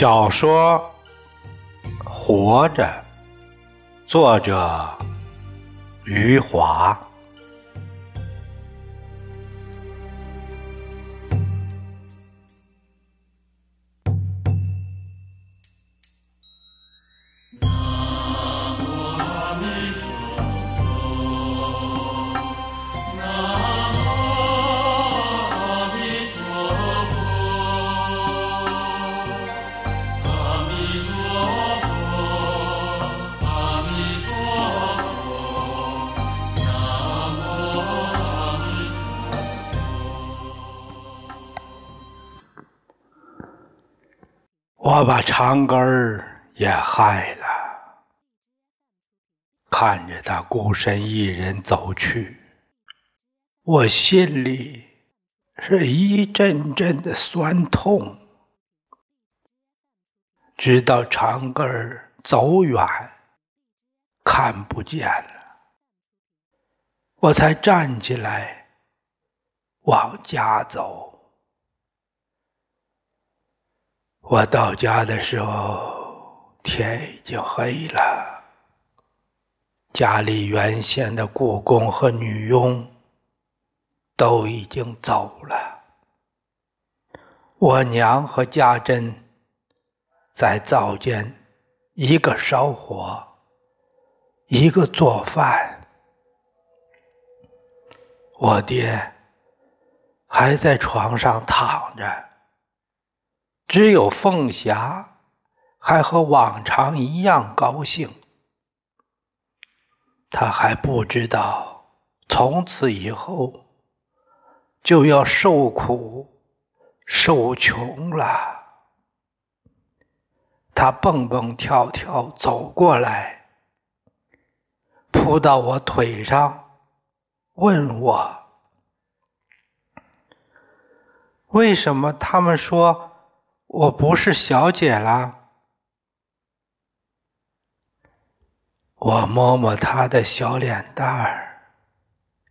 小说《活着》，作者余华。把长根儿也害了，看着他孤身一人走去，我心里是一阵阵的酸痛。直到长根儿走远，看不见了，我才站起来往家走。我到家的时候，天已经黑了。家里原先的雇工和女佣都已经走了。我娘和家珍在灶间，一个烧火，一个做饭。我爹还在床上躺着。只有凤霞还和往常一样高兴，他还不知道从此以后就要受苦受穷了。他蹦蹦跳跳走过来，扑到我腿上，问我：“为什么他们说？”我不是小姐啦，我摸摸她的小脸蛋儿，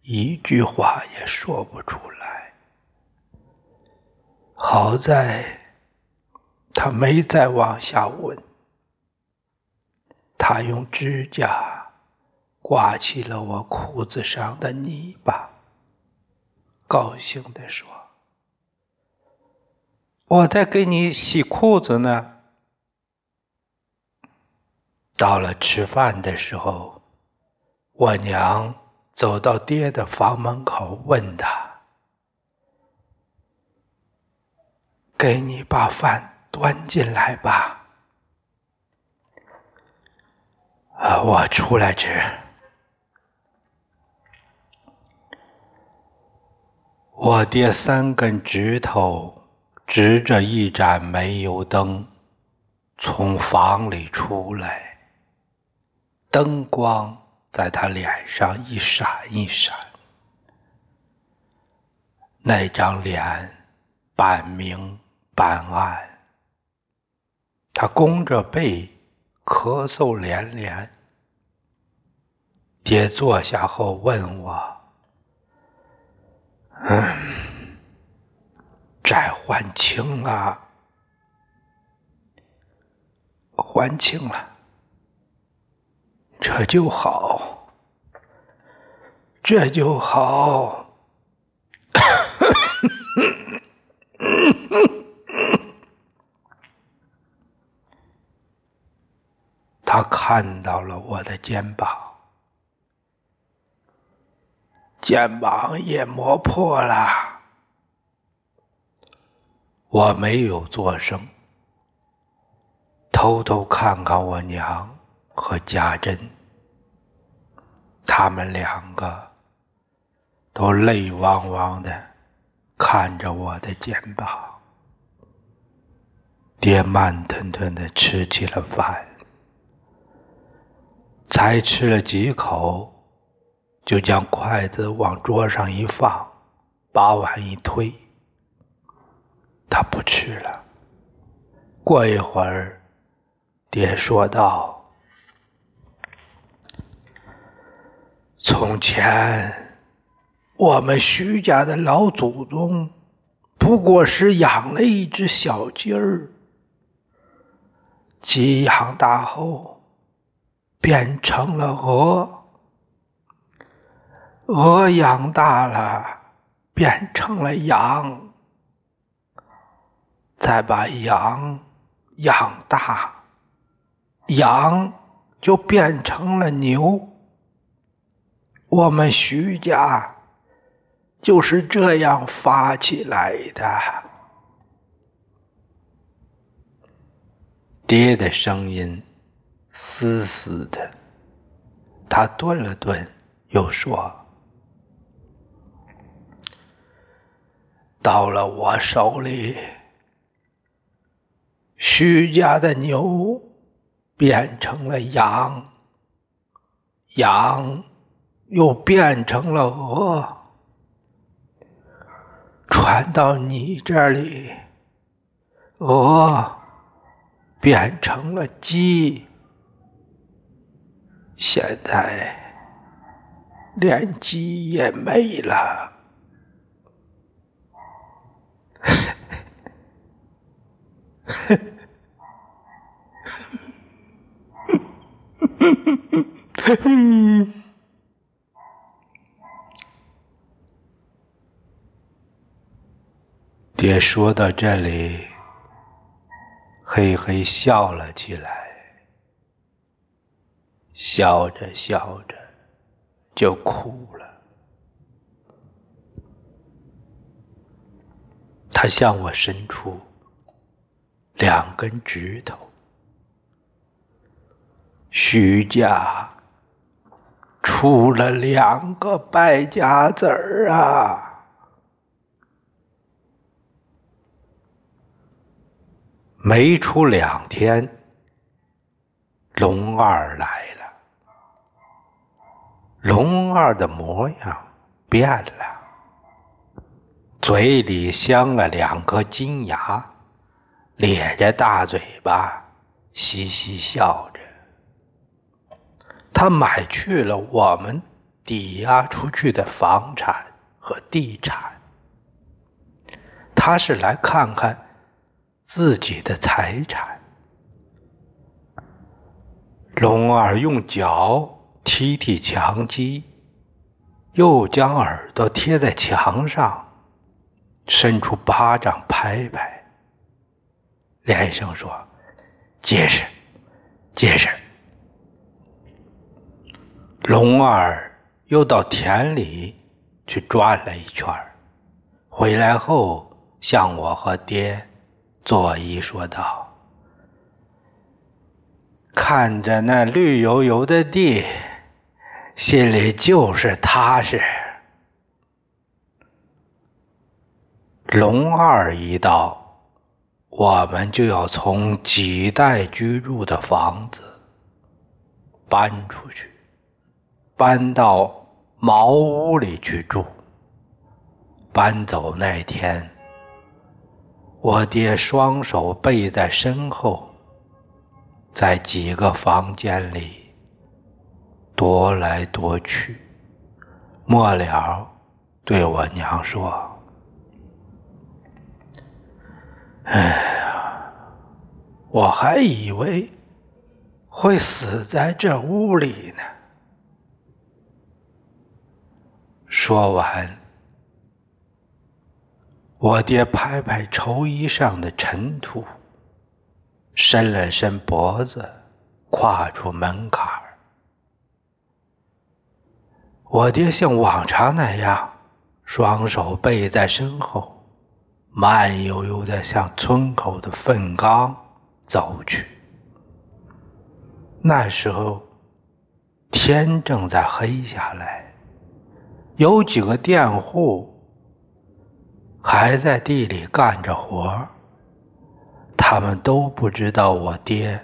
一句话也说不出来。好在他没再往下问，他用指甲刮起了我裤子上的泥巴，高兴地说。我在给你洗裤子呢。到了吃饭的时候，我娘走到爹的房门口，问他：“给你把饭端进来吧。”啊，我出来吃。我爹三根指头。指着一盏煤油灯，从房里出来，灯光在他脸上一闪一闪，那张脸半明半暗，他弓着背，咳嗽连连。爹坐下后问我：“嗯。”债还清了，还清了，这就好，这就好。他看到了我的肩膀，肩膀也磨破了。我没有作声，偷偷看看我娘和家珍，他们两个都泪汪汪的看着我的肩膀。爹慢吞吞的吃起了饭，才吃了几口，就将筷子往桌上一放，把碗一推。他不吃了。过一会儿，爹说道：“从前，我们徐家的老祖宗不过是养了一只小鸡儿，鸡养大后变成了鹅，鹅养大了变成了羊，再把羊养大，羊就变成了牛。我们徐家就是这样发起来的。爹的声音嘶嘶的，他顿了顿，又说：“到了我手里，徐家的牛变成了羊，羊又变成了鹅，传到你这里，鹅。”变成了鸡，现在连鸡也没了。爹说到这里。嘿嘿笑了起来，笑着笑着就哭了。他向我伸出两根指头，徐家出了两个败家子儿啊！没出两天，龙二来了。龙二的模样变了，嘴里镶了两颗金牙，咧着大嘴巴，嘻嘻笑着。他买去了我们抵押出去的房产和地产，他是来看看。自己的财产，龙儿用脚踢踢墙基，又将耳朵贴在墙上，伸出巴掌拍拍，连声说：“结实，结实。”龙二又到田里去转了一圈，回来后向我和爹。作揖说道：“看着那绿油油的地，心里就是踏实。龙二一到，我们就要从几代居住的房子搬出去，搬到茅屋里去住。搬走那天。”我爹双手背在身后，在几个房间里踱来踱去，末了对我娘说：“哎呀，我还以为会死在这屋里呢。”说完。我爹拍拍绸衣上的尘土，伸了伸脖子，跨出门槛。我爹像往常那样，双手背在身后，慢悠悠地向村口的粪缸走去。那时候，天正在黑下来，有几个佃户。还在地里干着活他们都不知道我爹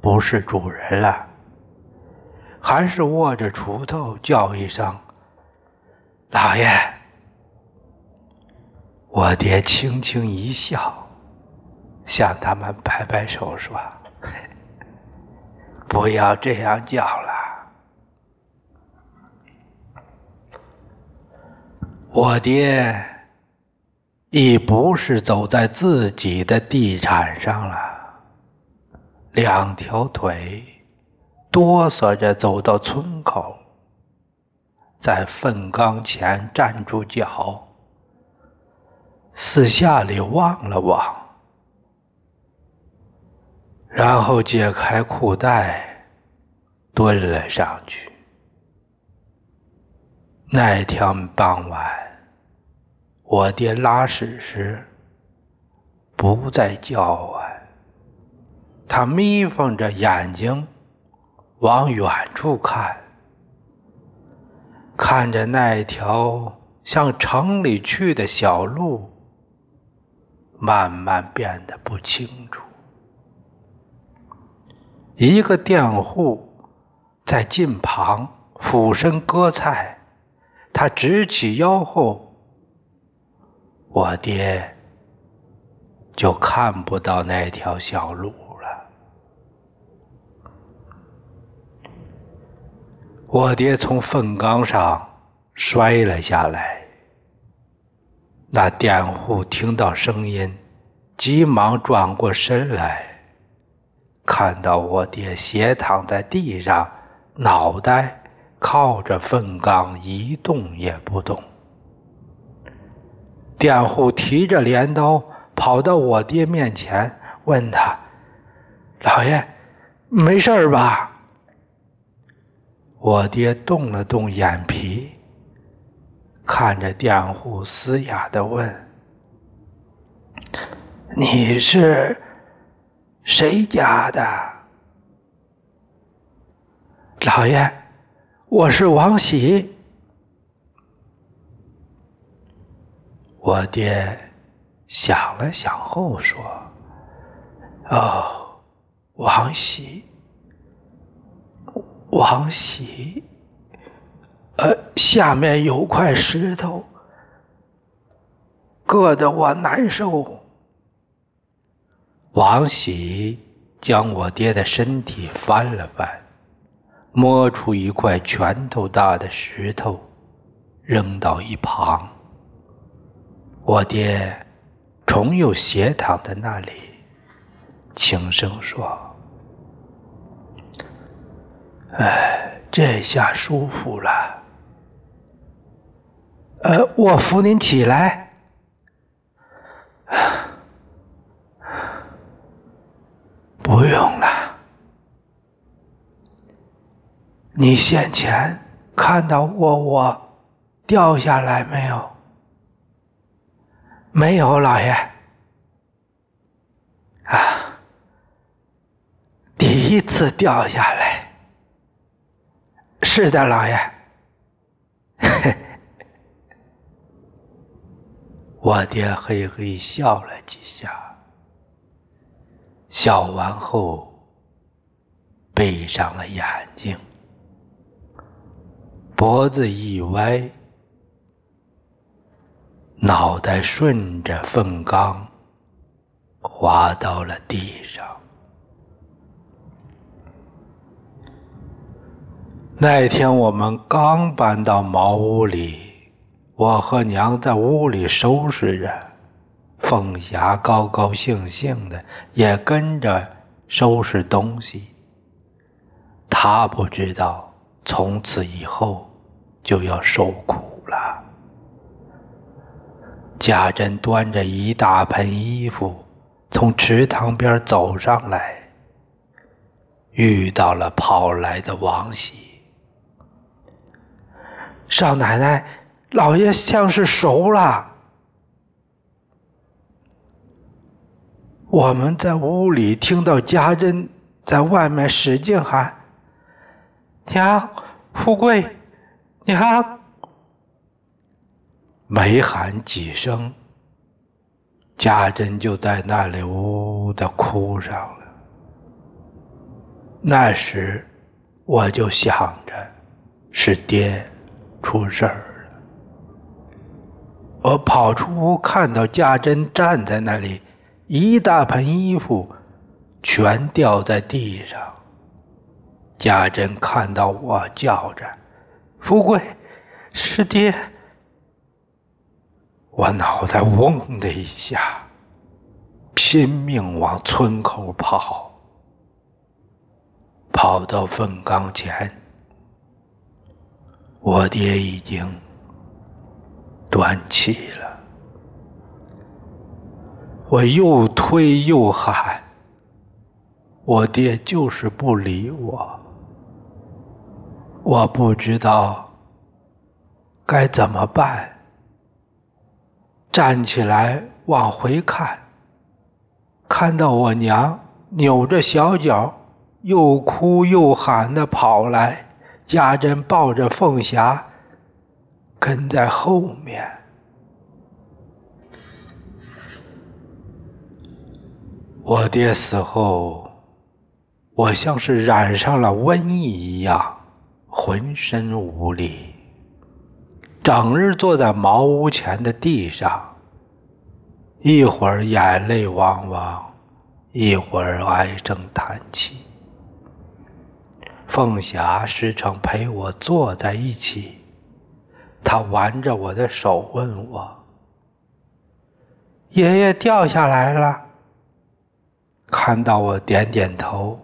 不是主人了，还是握着锄头叫一声“老爷”。我爹轻轻一笑，向他们摆摆手说：“ 不要这样叫了。”我爹。已不是走在自己的地产上了，两条腿哆嗦着走到村口，在粪缸前站住脚，四下里望了望，然后解开裤带，蹲了上去。那天傍晚，我爹拉屎时不再叫唤，他眯缝着眼睛往远处看，看着那条向城里去的小路，慢慢变得不清楚。一个佃户在近旁俯身割菜。他直起腰后，我爹就看不到那条小路了。我爹从粪缸上摔了下来，那佃户听到声音，急忙转过身来，看到我爹斜躺在地上，脑袋。靠着粪缸一动也不动，佃户提着镰刀跑到我爹面前，问他：“老爷，没事吧？”我爹动了动眼皮，看着佃户，嘶哑的问：“你是谁家的，老爷？”我是王喜，我爹想了想后说：“哦，王喜，王喜，呃，下面有块石头，硌得我难受。”王喜将我爹的身体翻了翻。摸出一块拳头大的石头，扔到一旁。我爹重又斜躺在那里，轻声说：“哎，这下舒服了。呃，我扶您起来。不用了。”你先前看到过我掉下来没有？没有，老爷。啊，第一次掉下来。是的，老爷。我爹嘿嘿笑了几下，笑完后闭上了眼睛。脖子一歪，脑袋顺着粪缸滑到了地上。那天我们刚搬到茅屋里，我和娘在屋里收拾着，凤霞高高兴兴的也跟着收拾东西。她不知道。从此以后就要受苦了。贾珍端着一大盆衣服从池塘边走上来，遇到了跑来的王喜。少奶奶，老爷像是熟了。我们在屋里听到家珍在外面使劲喊。娘，富贵，娘，没喊几声，家珍就在那里呜呜的哭上了。那时，我就想着是爹出事儿了。我跑出屋，看到家珍站在那里，一大盆衣服全掉在地上。家珍看到我叫着“富贵，是爹”，我脑袋嗡的一下，拼命往村口跑。跑到粪缸前，我爹已经断气了。我又推又喊，我爹就是不理我。我不知道该怎么办。站起来往回看，看到我娘扭着小脚，又哭又喊的跑来，家珍抱着凤霞跟在后面。我爹死后，我像是染上了瘟疫一样，浑身无力。整日坐在茅屋前的地上，一会儿眼泪汪汪，一会儿唉声叹气。凤霞时常陪我坐在一起，他挽着我的手问我：“爷爷掉下来了？”看到我点点头，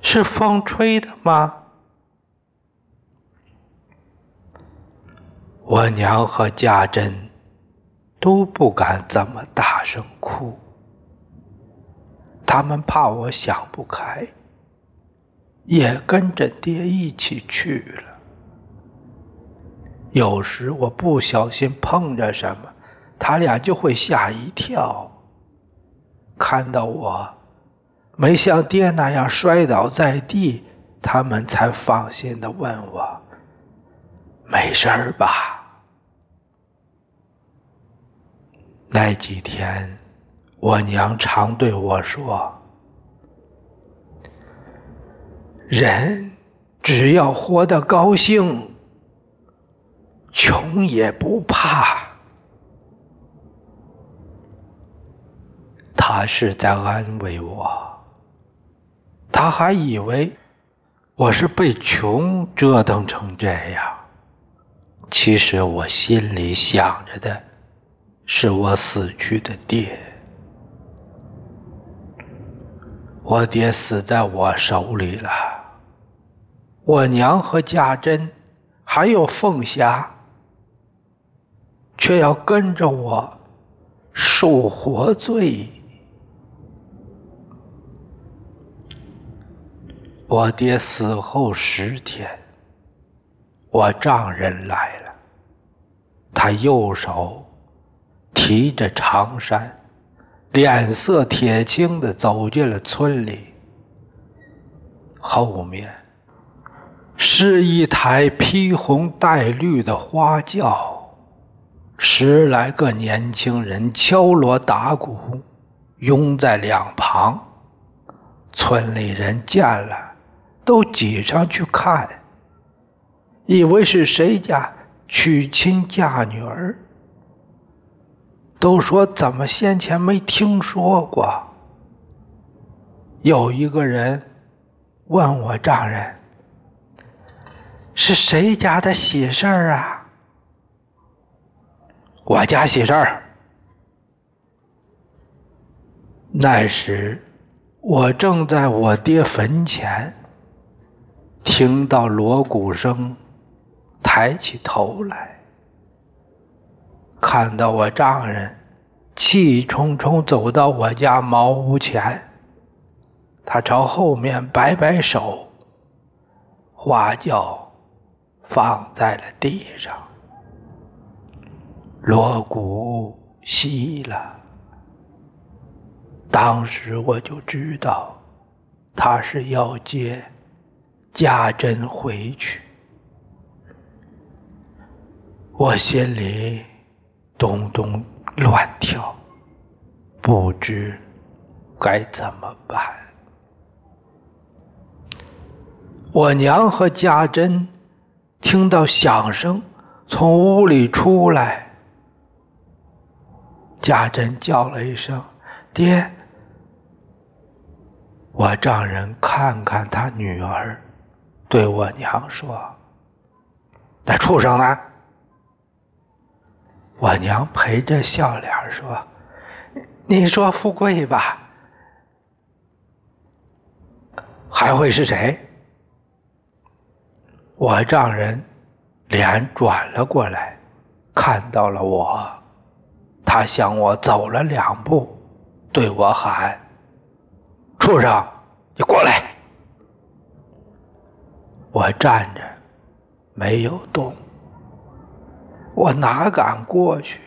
是风吹的吗？我娘和家珍都不敢这么大声哭，他们怕我想不开，也跟着爹一起去了。有时我不小心碰着什么，他俩就会吓一跳。看到我没像爹那样摔倒在地，他们才放心的问我：“没事吧？”那几天，我娘常对我说：“人只要活得高兴，穷也不怕。”他是在安慰我。他还以为我是被穷折腾成这样，其实我心里想着的。是我死去的爹，我爹死在我手里了。我娘和家珍，还有凤霞，却要跟着我受活罪。我爹死后十天，我丈人来了，他右手。提着长衫，脸色铁青的走进了村里。后面是一台披红戴绿的花轿，十来个年轻人敲锣打鼓，拥在两旁。村里人见了，都挤上去看，以为是谁家娶亲嫁女儿。都说怎么先前没听说过？有一个人问我丈人：“是谁家的喜事儿啊？”我家喜事儿。那时我正在我爹坟前，听到锣鼓声，抬起头来。看到我丈人气冲冲走到我家茅屋前，他朝后面摆摆手，花轿放在了地上，锣鼓熄了。当时我就知道他是要接家珍回去，我心里。咚咚乱跳，不知该怎么办。我娘和家珍听到响声，从屋里出来。家珍叫了一声“爹”，我丈人看看他女儿，对我娘说：“那畜生呢？”我娘陪着笑脸说：“你说富贵吧，还会是谁？我丈人脸转了过来，看到了我，他向我走了两步，对我喊：“畜生，你过来！”我站着，没有动。我哪敢过去？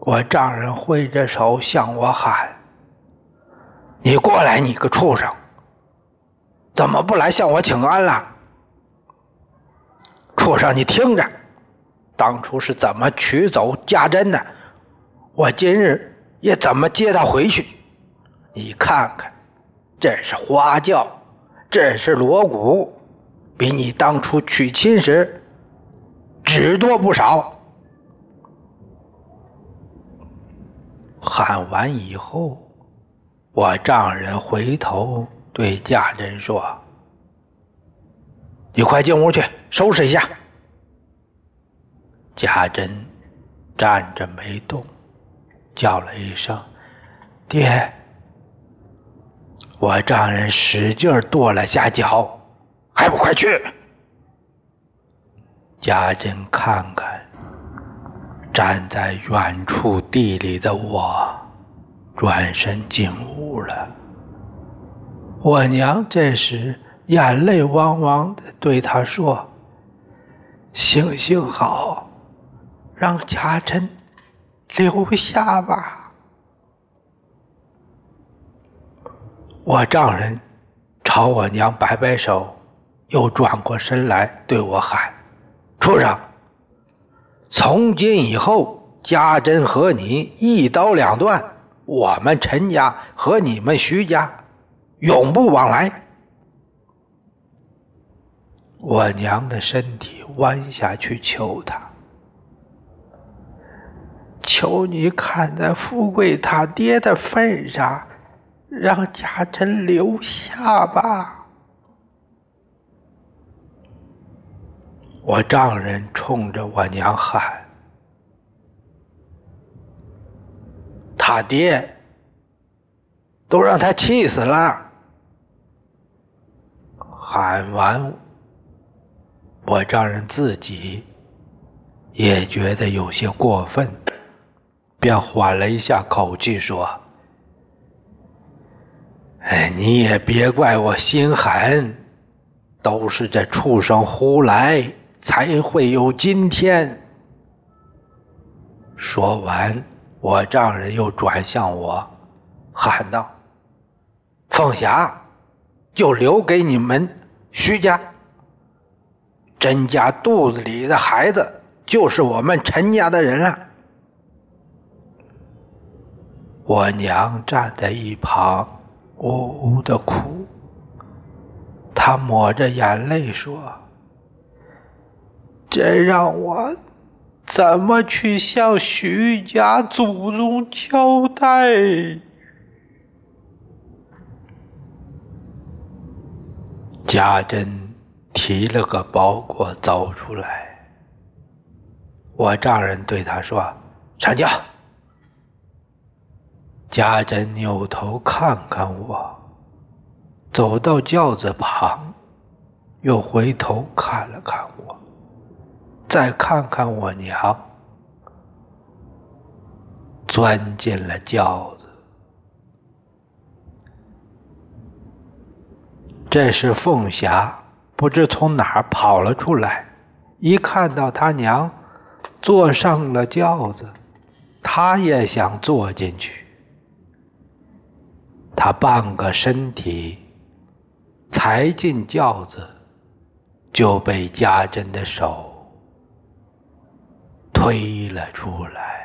我丈人挥着手向我喊：“你过来，你个畜生！怎么不来向我请安了？畜生，你听着，当初是怎么取走家珍的，我今日也怎么接他回去。你看看，这是花轿，这是锣鼓，比你当初娶亲时只多不少。”喊完以后，我丈人回头对家珍说：“你快进屋去收拾一下。”家珍站着没动，叫了一声“爹”，我丈人使劲跺了下脚，还不快去！家珍看看。站在远处地里的我，转身进屋了。我娘这时眼泪汪汪的对他说：“行行好，让家珍留下吧。”我丈人朝我娘摆摆手，又转过身来对我喊：“畜生！”从今以后，家珍和你一刀两断，我们陈家和你们徐家永不往来。我娘的身体弯下去求他，求你看在富贵他爹的份上，让家珍留下吧。我丈人冲着我娘喊：“他爹都让他气死了！”喊完，我丈人自己也觉得有些过分，便缓了一下口气说：“哎，你也别怪我心狠，都是这畜生胡来。”才会有今天。说完，我丈人又转向我，喊道：“凤霞，就留给你们徐家。甄家肚子里的孩子，就是我们陈家的人了。”我娘站在一旁，呜呜的哭。她抹着眼泪说。这让我怎么去向徐家祖宗交代？家珍提了个包裹走出来，我丈人对他说：“上轿。”家珍扭头看看我，走到轿子旁，又回头看了看我。再看看我娘，钻进了轿子。这时凤霞不知从哪儿跑了出来，一看到他娘坐上了轿子，她也想坐进去。他半个身体才进轿子，就被家珍的手。推了出来。